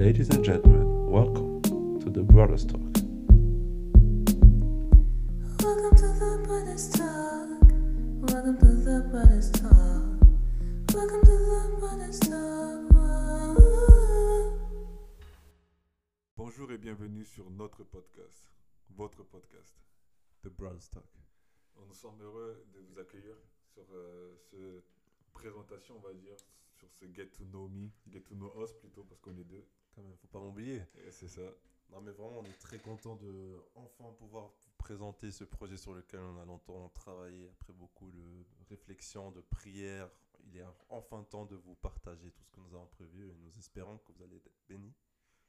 Ladies and gentlemen, welcome to the Brothers Talk. Welcome to the Brothers Talk. Welcome to the Brothers Talk. Welcome to the Brothers Talk. Bonjour et bienvenue sur notre podcast, votre podcast. The Brothers Talk. On nous sommes heureux de vous accueillir sur euh, cette présentation, on va dire, sur ce Get to Know Me, Get to Know Us plutôt, parce qu'on est deux. Quand même, faut pas m'oublier. Et c'est ça. Non, mais vraiment, on est très content de enfin pouvoir vous présenter ce projet sur lequel on a longtemps travaillé après beaucoup de réflexions, de prières. Il est enfin temps de vous partager tout ce que nous avons prévu et nous espérons que vous allez être bénis.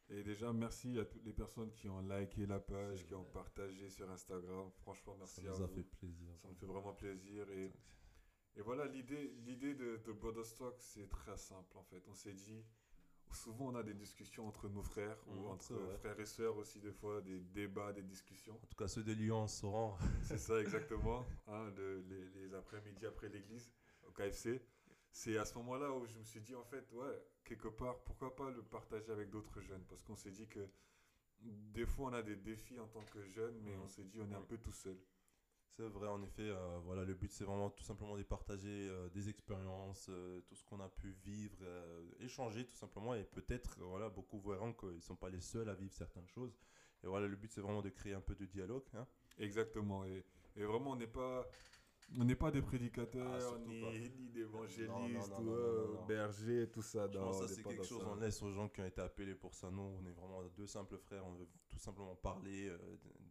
Et déjà, merci à toutes les personnes qui ont liké la page, qui ont partagé sur Instagram. Franchement, Ça merci à nous a vous. fait plaisir. Ça me fait vraiment plaisir. Et, et voilà, l'idée, l'idée de, de Brothers Talk, c'est très simple en fait. On s'est dit, souvent on a des discussions entre nos frères ou Mhm, entre vrai. frères et sœurs aussi, des fois, des débats, des discussions. En tout cas, ceux de Lyon sauront. C'est ça exactement, hein, le- les, les après-midi après l'église au KFC. C'est à ce moment-là où je me suis dit, en fait, ouais, quelque part, pourquoi pas le partager avec d'autres jeunes? Parce qu'on s'est dit que des fois, on a des défis en tant que jeunes, mais Mhm. on s'est dit, on est un Mhm. peu tout seul. C'est vrai, en effet. euh, voilà, le but, c'est vraiment tout simplement de partager euh, des expériences, euh, tout ce qu'on a pu vivre, échanger tout simplement. Et peut-être, voilà, beaucoup verront qu'ils ne sont pas les seuls à vivre certaines choses. Et voilà, le but, c'est vraiment de créer un peu de dialogue. hein. Exactement. Et, et vraiment, on n'est pas. On n'est pas des prédicateurs, Ah, ni, pas. ni d'évangélistes, Non, non, non, ou non, euh, non, non, non. bergers, tout ça. Je Non, pense que c'est quelque chose, ça. on laisse aux gens qui ont été appelés pour ça. Nous, on est vraiment deux simples frères. On veut tout simplement parler, euh,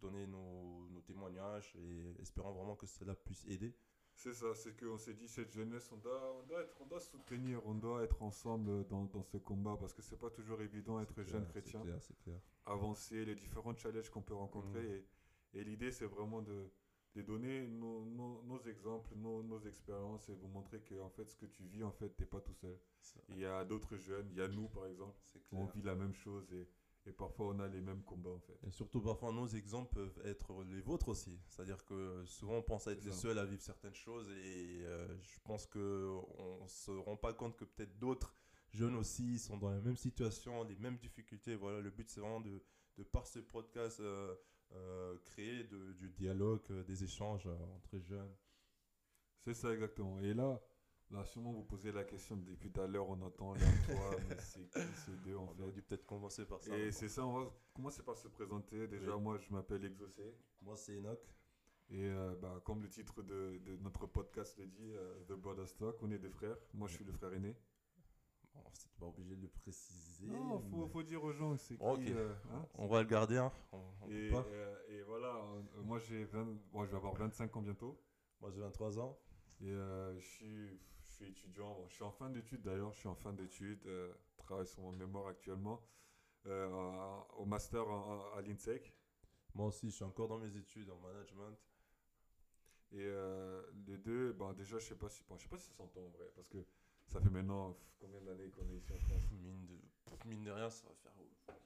donner nos, nos témoignages et espérons vraiment que cela puisse aider. C'est ça, c'est qu'on s'est dit, cette jeunesse, on doit, on, doit être, on doit soutenir, on doit être ensemble dans, dans ce combat parce que c'est pas toujours évident être jeune clair, chrétien, C'est clair, c'est clair. avancer, les différents challenges qu'on peut rencontrer. Mhm. Et, et l'idée, c'est vraiment de, de donner nos, nos, nos exemples, nos, nos expériences et vous montrer que en fait, ce que tu vis, en fait, t'es pas tout seul. Il y a d'autres jeunes, il y a nous par exemple, on vit la même chose et, et parfois on a les mêmes combats en fait. Et surtout, parfois, nos exemples peuvent être les vôtres aussi. C'est-à-dire que souvent, on pense être les seuls à vivre certaines choses et euh, je pense qu'on ne se rend pas compte que peut-être d'autres jeunes aussi sont dans la même situation, les mêmes difficultés. Voilà, le but, c'est vraiment de, de par ce podcast, euh, euh, créer de- du dialogue, euh, des échanges euh, entre jeunes. C'est ça exactement. Et là, là, sûrement vous posez la question depuis tout à l'heure, on entend là, toi, mais c'est qui ces deux en On fait? aurait dû peut-être commencer par ça. Et mais c'est ça, on va commencer par se présenter? Déjà, Oui. moi, je m'appelle bon. Moi, c'est Enoch. Et euh, bah, comme le titre de, de notre podcast le dit, euh, The Brother Stock, on est des frères. Moi, je suis le frère aîné. C'est pas obligé de le préciser. Non, faut, mais- faut dire aux gens c'est qui. Euh, hein. On va le garder, hein. On, on et, coupe pas. euh, et voilà, euh, moi, j'ai 20 moi, je vais avoir 25 ans bientôt. Moi, j'ai 23 ans. Et je, suis, je suis étudiant. Bon, je suis en fin d'études d'ailleurs. Je suis en fin d'études. je travaille sur mon mémoire actuellement. en- au master en- à l'INSEC. Moi aussi, je suis encore dans mes études en management. Et les deux, bon, déjà, je sais pas si, bon, je sais pas si ça s'entend en vrai, parce que ça fait maintenant pff, combien d'années qu'on est ici en France? Mine de, mine de rien, ça va faire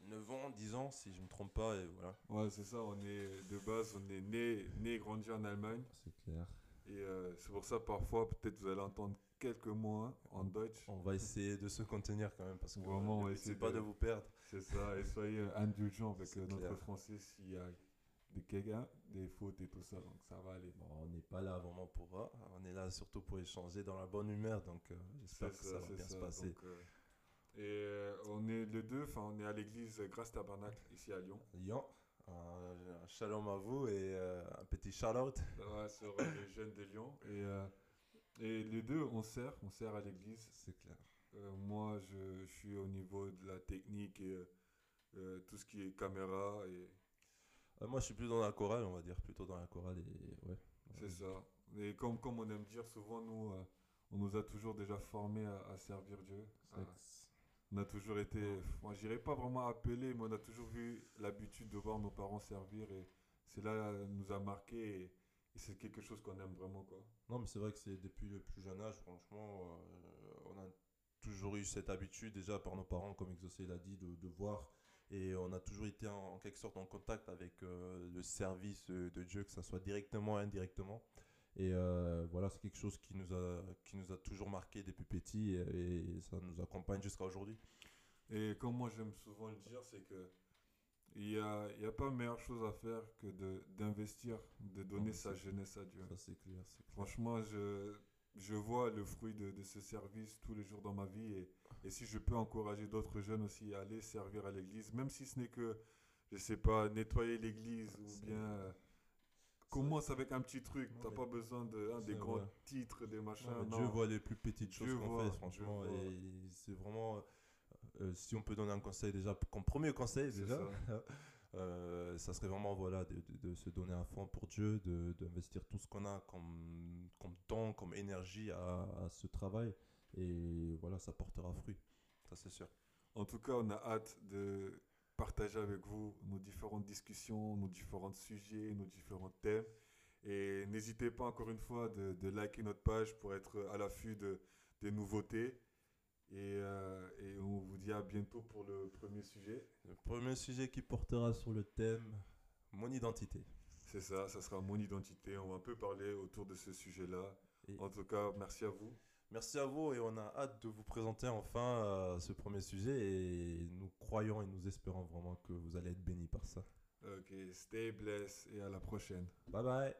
9 ans, 10 ans, si je me trompe pas, et voilà. Ouais, c'est ça. On est de base, on est né, né et grandi en Allemagne, C'est clair. et euh, c'est pour ça parfois peut-être vous allez entendre quelques mots hein, en Deutsch. On va essayer de se contenir quand même, parce que Vraiment, on but, essayer c'est pas de- de vous perdre. C'est ça. Et soyez euh, indulgents avec euh, notre clair. français s'il y a des quelqu'un, des fautes et tout ça, donc ça va aller. Bon, on n'est pas là vraiment pour ça. On est là surtout pour échanger dans la bonne humeur, donc euh, j'espère que ça, va bien se passer. donc, euh, et euh, on est les deux, enfin on est à l'église Grâce Tabernacle ici à Lyon. Lyon, un shalom à vous et un petit shout-out. Ouais, sur les jeunes de Lyon. Et, et les deux, on sert, on sert à l'église. C'est clair. Euh, moi, je, je suis au niveau de la technique et euh, tout ce qui est caméra. Et Euh, moi, je suis plus dans la chorale, on va dire, plutôt dans la chorale, et ouais. c'est ça. Et comme, comme on aime dire souvent, nous, euh, on nous a toujours déjà formés à, à servir Dieu. À- on a toujours été, moi, j'irais pas vraiment appeler, mais on a toujours eu l'habitude de voir nos parents servir. Et c'est là, nous a marqué. Et, et c'est quelque chose qu'on aime vraiment, quoi. Non, mais c'est vrai que c'est depuis le plus jeune âge, franchement, euh, on a toujours eu cette habitude, déjà par nos parents, comme Exaucé l'a dit, de, de voir. Et on a toujours été en, en quelque sorte en contact avec euh, le service euh, de Dieu, que ce soit directement ou indirectement. Et euh, voilà, c'est quelque chose qui nous, a, qui nous a toujours marqué depuis petit et, et ça nous accompagne jusqu'à aujourd'hui. Et comme moi j'aime souvent le dire, c'est que il n'y a, y a pas meilleure chose à faire que d'investir, de donner Non, sa jeunesse à Dieu. Ça, c'est clair. c'est clair. Franchement, je, je vois le fruit de, de ce service tous les jours dans ma vie. Et, et si je peux encourager d'autres jeunes aussi à aller servir à l'église, même si ce n'est que, je sais pas, nettoyer l'église ou bien. euh, Commence avec un petit truc, Non, t'as pas besoin de, hein, des grands vrai. titres, des machins. Ouais, non. Dieu voit les plus petites choses qu'on fait, franchement. Et c'est vraiment. euh, si on peut donner un conseil déjà, comme premier conseil déjà. euh, ça serait vraiment voilà, de, de- se donner à fond pour Dieu, d'investir tout ce qu'on a comme, comme temps, comme énergie à, à ce travail. Et voilà, ça portera fruit. Ça, c'est sûr. En tout cas, on a hâte de partager avec vous nos différentes discussions, nos différents sujets, nos différents thèmes. Et n'hésitez pas encore une fois de, liker notre page pour être à l'affût de, des nouveautés. Et, euh, et on vous dit à bientôt pour le premier sujet. Le premier sujet qui portera sur le thème mon identité. C'est ça, ça sera mon identité. On va un peu parler autour de ce sujet-là. Et- En tout cas, merci à vous. Merci à vous et on a hâte de vous présenter enfin euh, ce premier sujet et nous croyons et nous espérons vraiment que vous allez être bénis par ça. Ok, stay blessed et à la prochaine. Bye bye